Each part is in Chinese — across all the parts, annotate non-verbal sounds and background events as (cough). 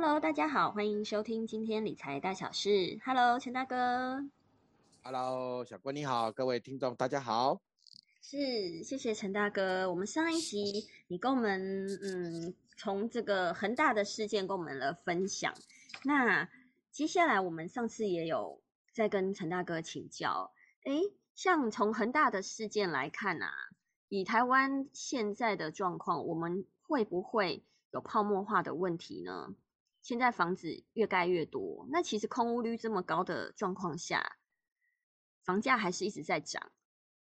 Hello，大家好，欢迎收听今天理财大小事。Hello，陈大哥。Hello，小郭你好，各位听众大家好。是，谢谢陈大哥。我们上一集你跟我们嗯，从这个恒大的事件跟我们了分享。那接下来我们上次也有在跟陈大哥请教。诶，像从恒大的事件来看啊，以台湾现在的状况，我们会不会有泡沫化的问题呢？现在房子越盖越多，那其实空屋率这么高的状况下，房价还是一直在涨。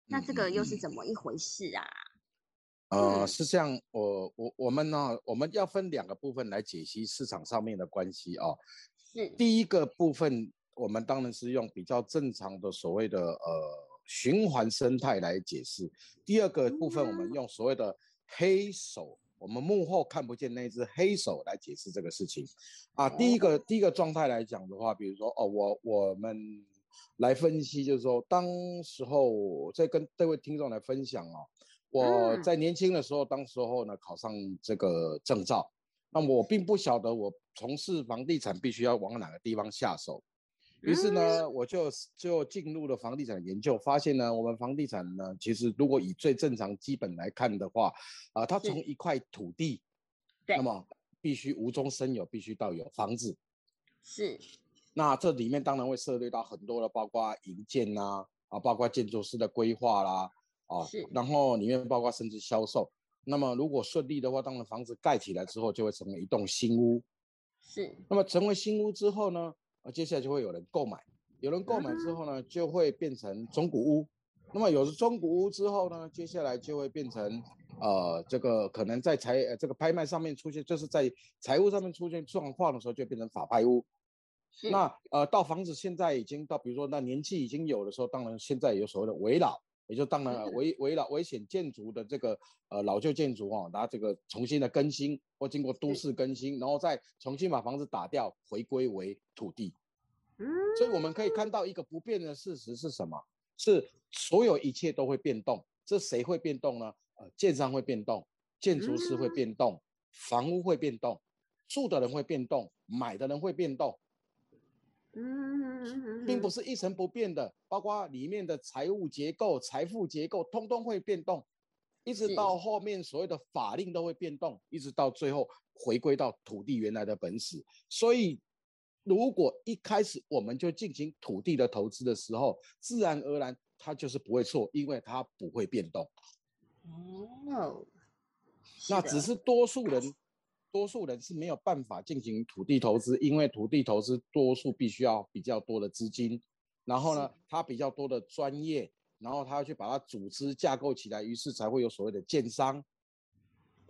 那这个又是怎么一回事啊？呃，是这样，我我我们呢，我们要分两个部分来解析市场上面的关系哦。是第一个部分，我们当然是用比较正常的所谓的呃循环生态来解释。第二个部分，我们用所谓的黑手。我们幕后看不见那只黑手来解释这个事情啊。第一个第一个状态来讲的话，比如说哦，我我们来分析，就是说，当时候在跟这位听众来分享哦，我在年轻的时候，当时候呢考上这个证照，那我并不晓得我从事房地产必须要往哪个地方下手。于是呢，我就就进入了房地产研究，发现呢，我们房地产呢，其实如果以最正常基本来看的话，啊，它从一块土地，对，那么必须无中生有，必须到有房子，是。那这里面当然会涉猎到很多的，包括营建呐，啊，包括建筑师的规划啦，啊，是。然后里面包括甚至销售。那么如果顺利的话，当然房子盖起来之后，就会成为一栋新屋。是。那么成为新屋之后呢？那接下来就会有人购买，有人购买之后呢，就会变成中古屋。那么有了中古屋之后呢，接下来就会变成呃，这个可能在财呃这个拍卖上面出现，就是在财务上面出现状况的时候，就变成法拍屋。那呃，到房子现在已经到，比如说那年纪已经有的时候，当然现在有所谓的危老，也就当然危危老危险建筑的这个呃老旧建筑哦，拿这个重新的更新或经过都市更新，然后再重新把房子打掉，回归为土地。嗯，所以我们可以看到一个不变的事实是什么？是所有一切都会变动。这谁会变动呢？呃，建商会变动，建筑师会变动，房屋会变动，住的人会变动，买的人会变动。嗯，并不是一成不变的，包括里面的财务结构、财富结构，通通会变动，一直到后面所谓的法令都会变动，一直到最后回归到土地原来的本始。所以。如果一开始我们就进行土地的投资的时候，自然而然它就是不会错，因为它不会变动。哦，那只是多数人，多数人是没有办法进行土地投资，因为土地投资多数必须要比较多的资金，然后呢，它比较多的专业，然后他要去把它组织架构起来，于是才会有所谓的建商。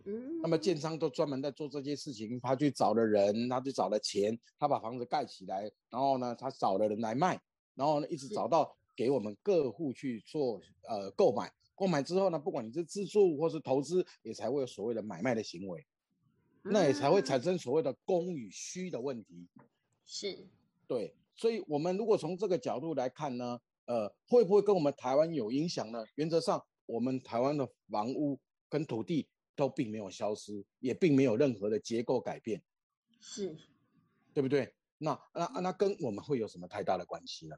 嗯，那么建商都专门在做这些事情，他去找了人，他去找了钱，他把房子盖起来，然后呢，他找了人来卖，然后呢，一直找到给我们各户去做呃购买，购买之后呢，不管你是自住或是投资，也才会有所谓的买卖的行为，那也才会产生所谓的供与需的问题。是，对，所以我们如果从这个角度来看呢，呃，会不会跟我们台湾有影响呢？原则上，我们台湾的房屋跟土地。都并没有消失，也并没有任何的结构改变，是，对不对？那那那跟我们会有什么太大的关系呢？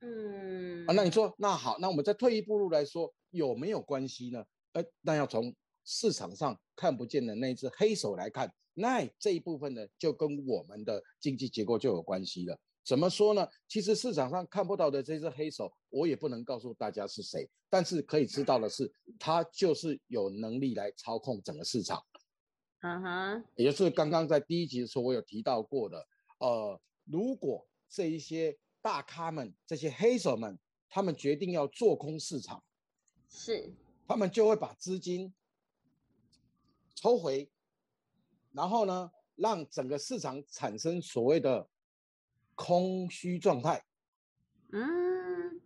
嗯，啊，那你说那好，那我们再退一步路来说，有没有关系呢？呃，那要从市场上看不见的那只黑手来看，那这一部分呢，就跟我们的经济结构就有关系了。怎么说呢？其实市场上看不到的这只黑手，我也不能告诉大家是谁。但是可以知道的是，他就是有能力来操控整个市场。嗯哼，也就是刚刚在第一集的时候我有提到过的。呃，如果这一些大咖们、这些黑手们，他们决定要做空市场，是，他们就会把资金抽回，然后呢，让整个市场产生所谓的。空虚状态，嗯，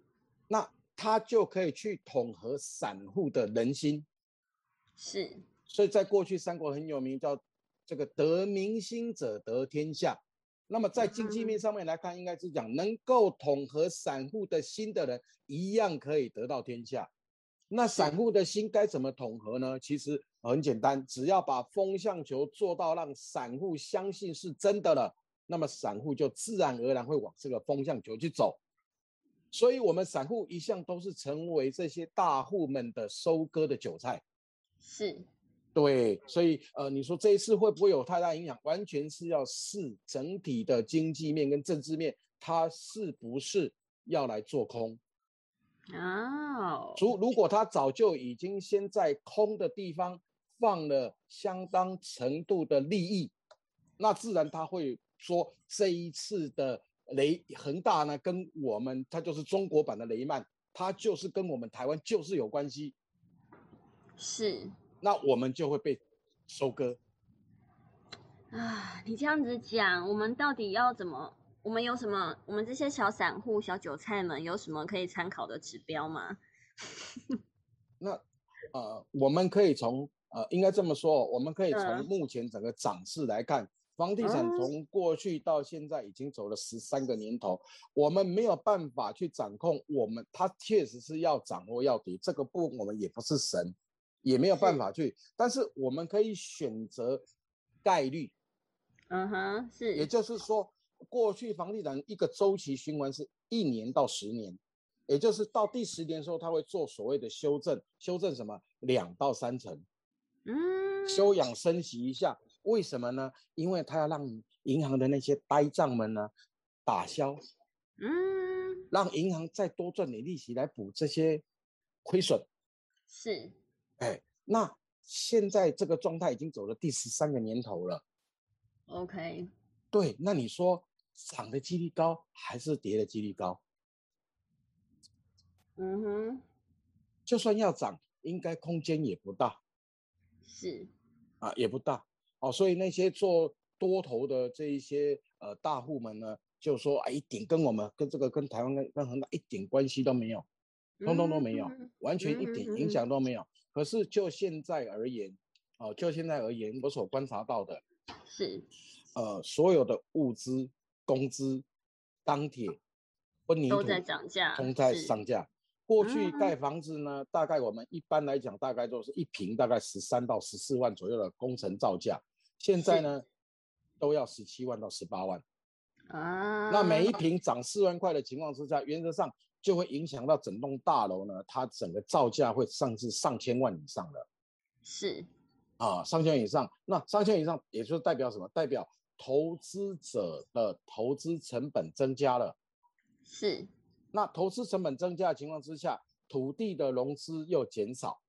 那他就可以去统合散户的人心，是，所以在过去三国很有名，叫这个得民心者得天下。那么在经济面上面来看，应该是讲能够统合散户的心的人，一样可以得到天下。那散户的心该怎么统合呢？其实很简单，只要把风向球做到让散户相信是真的了，那么散户就自然而然会往这个风向球去走。所以，我们散户一向都是成为这些大户们的收割的韭菜。是，对。所以，呃，你说这一次会不会有太大影响？完全是要视整体的经济面跟政治面，它是不是要来做空？哦。如如果他早就已经先在空的地方放了相当程度的利益，那自然他会说这一次的。雷恒大呢，跟我们它就是中国版的雷曼，它就是跟我们台湾就是有关系，是，那我们就会被收割。啊，你这样子讲，我们到底要怎么？我们有什么？我们这些小散户、小韭菜们有什么可以参考的指标吗？(laughs) 那呃，我们可以从呃，应该这么说，我们可以从目前整个涨势来看。房地产从过去到现在已经走了十三个年头，我们没有办法去掌控。我们它确实是要掌握要跌，这个不我们也不是神，也没有办法去。但是我们可以选择概率。嗯哼，是。也就是说，过去房地产一个周期循环是一年到十年，也就是到第十年的时候，它会做所谓的修正，修正什么两到三成，嗯，休养生息一下。为什么呢？因为他要让银行的那些呆账们呢打消，嗯，让银行再多赚点利息来补这些亏损。是，哎，那现在这个状态已经走了第十三个年头了。OK，对，那你说涨的几率高还是跌的几率高？嗯哼，就算要涨，应该空间也不大。是，啊，也不大。哦，所以那些做多头的这一些呃大户们呢，就说啊，一点跟我们跟这个跟台湾跟跟恒大一点关系都没有，通通都没有，完全一点影响都没有。可是就现在而言，哦，就现在而言，我所观察到的是，呃，所有的物资、工资、钢铁、混凝土都在涨价，都在上架。过去盖房子呢，大概我们一般来讲，大概都是一平大概十三到十四万左右的工程造价。现在呢，都要十七万到十八万啊。那每一平涨四万块的情况之下，原则上就会影响到整栋大楼呢，它整个造价会上至上千万以上的。是啊，上千以上。那上千以上，也就是代表什么？代表投资者的投资成本增加了。是。那投资成本增加的情况之下，土地的融资又减少。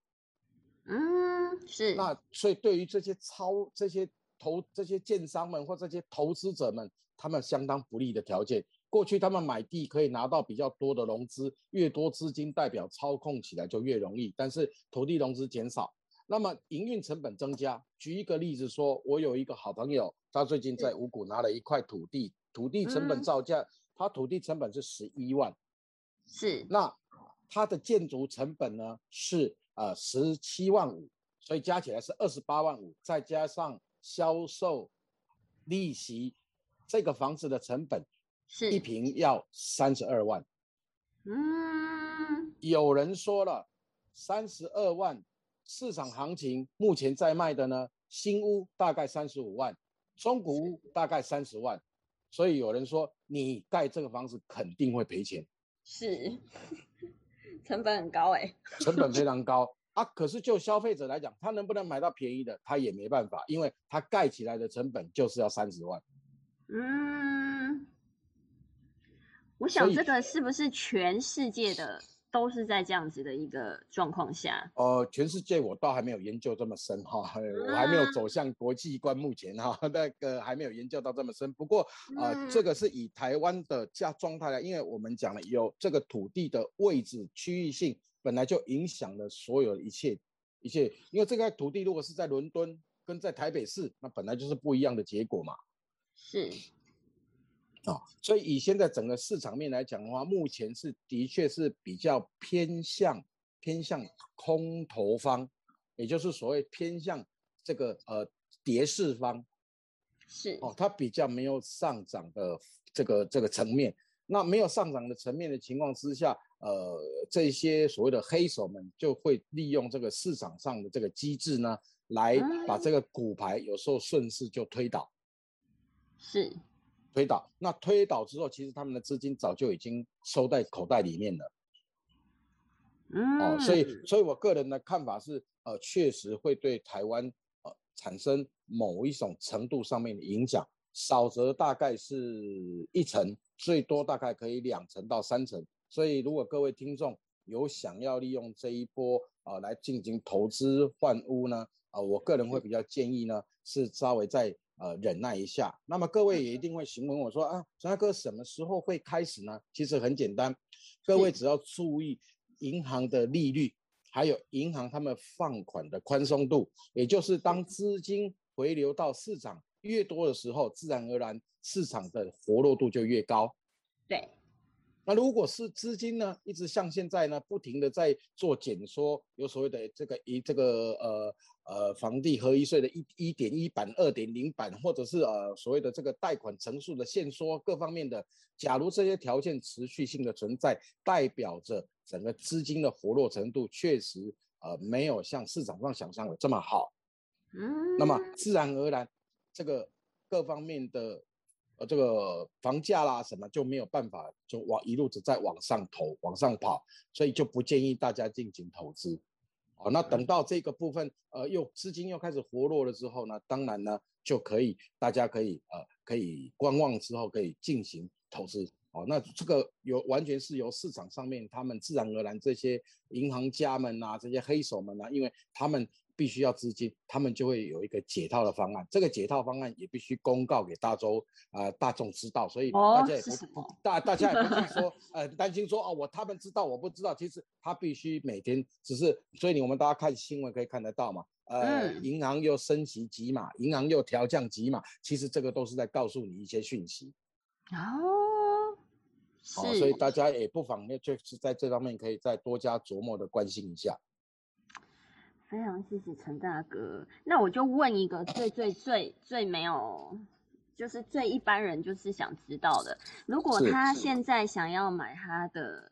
嗯，是。那所以对于这些超这些。投这些建商们或这些投资者们，他们相当不利的条件。过去他们买地可以拿到比较多的融资，越多资金代表操控起来就越容易。但是土地融资减少，那么营运成本增加。举一个例子说，我有一个好朋友，他最近在五股拿了一块土地，土地成本造价，他土地成本是十一万，是。那他的建筑成本呢是呃十七万五，所以加起来是二十八万五，再加上。销售利息，这个房子的成本是一平要三十二万。嗯，有人说了，三十二万市场行情目前在卖的呢，新屋大概三十五万，中古屋大概三十万，所以有人说你盖这个房子肯定会赔钱。是，(laughs) 成本很高哎，(laughs) 成本非常高。啊，可是就消费者来讲，他能不能买到便宜的，他也没办法，因为他盖起来的成本就是要三十万。嗯，我想这个是不是全世界的都是在这样子的一个状况下？呃，全世界我倒还没有研究这么深哈，(laughs) 我还没有走向国际观，目前哈 (laughs) 那个还没有研究到这么深。不过啊，这个是以台湾的价状态来，因为我们讲了有这个土地的位置区域性。本来就影响了所有一切一切，因为这块土地如果是在伦敦跟在台北市，那本来就是不一样的结果嘛。是，啊，所以以现在整个市场面来讲的话，目前是的确是比较偏向偏向空头方，也就是所谓偏向这个呃跌势方。是，哦，它比较没有上涨的这个这个层面。那没有上涨的层面的情况之下，呃，这些所谓的黑手们就会利用这个市场上的这个机制呢，来把这个股牌有时候顺势就推倒，是推倒。那推倒之后，其实他们的资金早就已经收在口袋里面了。嗯，哦，所以，所以我个人的看法是，呃，确实会对台湾呃产生某一种程度上面的影响，少则大概是一成，最多大概可以两成到三成。所以，如果各位听众有想要利用这一波啊来进行投资换屋呢，啊，我个人会比较建议呢，是稍微再呃忍耐一下。那么各位也一定会询问我说啊，陈大哥什么时候会开始呢？其实很简单，各位只要注意。银行的利率，还有银行他们放款的宽松度，也就是当资金回流到市场越多的时候，自然而然市场的活络度就越高。对。那如果是资金呢，一直像现在呢，不停的在做减缩，有所谓的这个一这个呃呃房地合一税的一一点一版、二点零版，或者是呃所谓的这个贷款成数的限缩各方面的，假如这些条件持续性的存在，代表着整个资金的活络程度确实呃没有像市场上想象的这么好。嗯。那么自然而然，这个各方面的。呃，这个房价啦什么就没有办法就往一路子在往上投、往上跑，所以就不建议大家进行投资。哦，那等到这个部分呃又资金又开始活络了之后呢，当然呢就可以大家可以呃可以观望之后可以进行投资。哦，那这个有完全是由市场上面他们自然而然这些银行家们呐，这些黑手们呐，因为他们。必须要资金，他们就会有一个解套的方案。这个解套方案也必须公告给大周啊大众知道，所以大家也不大大家也不必说 (laughs) 呃担心说哦我他们知道我不知道，其实他必须每天只是，所以你我们大家看新闻可以看得到嘛，呃银行又升级几码，银行又调降几码，其实这个都是在告诉你一些讯息。哦，是，所以大家也不妨就是在这方面可以再多加琢磨的关心一下。非常谢谢陈大哥，那我就问一个最最最最没有，就是最一般人就是想知道的，如果他现在想要买他的，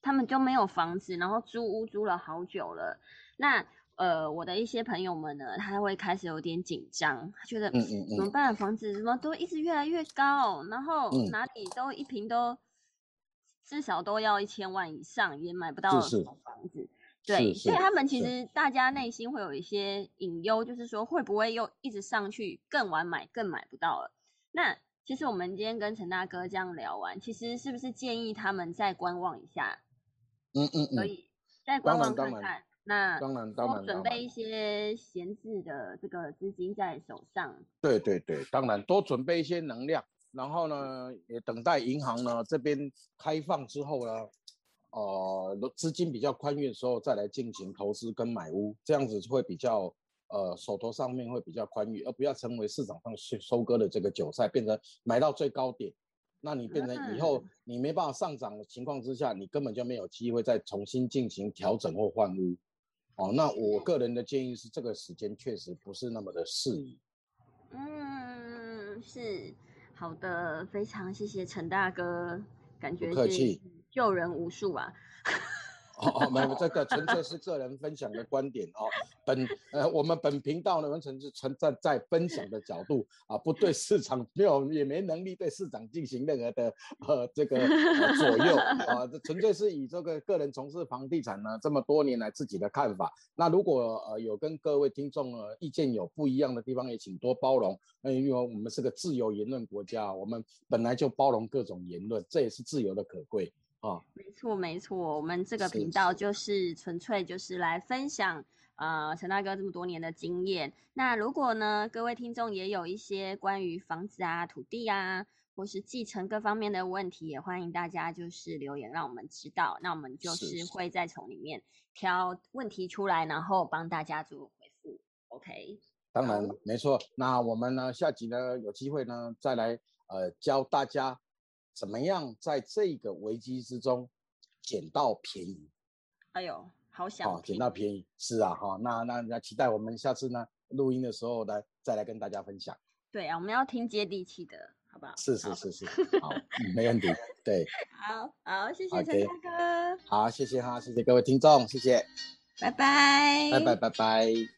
他们就没有房子，然后租屋租了好久了，那呃我的一些朋友们呢，他会开始有点紧张，他觉得怎么办？房子怎么都一直越来越高，然后哪里都一平都至少都要一千万以上，也买不到房子。对，所以他们其实大家内心会有一些隐忧，就是说会不会又一直上去更晚买更买不到了？那其实我们今天跟陈大哥这样聊完，其实是不是建议他们再观望一下？嗯嗯嗯，可以再观望看看。那当然当然，准备一些闲置的这个资金在手上。对对对，当然多准备一些能量，然后呢也等待银行呢这边开放之后呢。呃，资金比较宽裕的时候再来进行投资跟买屋，这样子会比较呃手头上面会比较宽裕，而不要成为市场上收收割的这个韭菜，变成买到最高点，那你变成以后你没办法上涨的情况之下，你根本就没有机会再重新进行调整或换屋。哦，那我个人的建议是，这个时间确实不是那么的适宜。嗯，是好的，非常谢谢陈大哥，感觉不客气。救人无数啊！(laughs) 哦哦，没有，这个纯粹是个人分享的观点哦。本呃，我们本频道呢，完全是存在在分享的角度啊，不对市场没有也没能力对市场进行任何的呃这个左右 (laughs) 啊，这纯粹是以这个个人从事房地产呢这么多年来自己的看法。那如果呃有跟各位听众呃意见有不一样的地方，也请多包容。那因为我们是个自由言论国家，我们本来就包容各种言论，这也是自由的可贵。哦，没错没错，我们这个频道就是纯粹就是来分享呃陈大哥这么多年的经验。那如果呢各位听众也有一些关于房子啊、土地啊，或是继承各方面的问题，也欢迎大家就是留言让我们知道。那我们就是会再从里面挑问题出来，然后帮大家做回复。OK，当然没错。那我们呢下集呢有机会呢再来呃教大家。怎么样在这个危机之中捡到便宜？哎呦，好想捡到便宜是啊哈，那那那期待我们下次呢录音的时候来再来跟大家分享。对啊，我们要听接地气的。好不好？是是是是，好，嗯，没问题。对，(laughs) 好好，谢谢陈大哥，好，谢谢哈，谢谢各位听众，谢谢，拜拜，拜拜拜拜。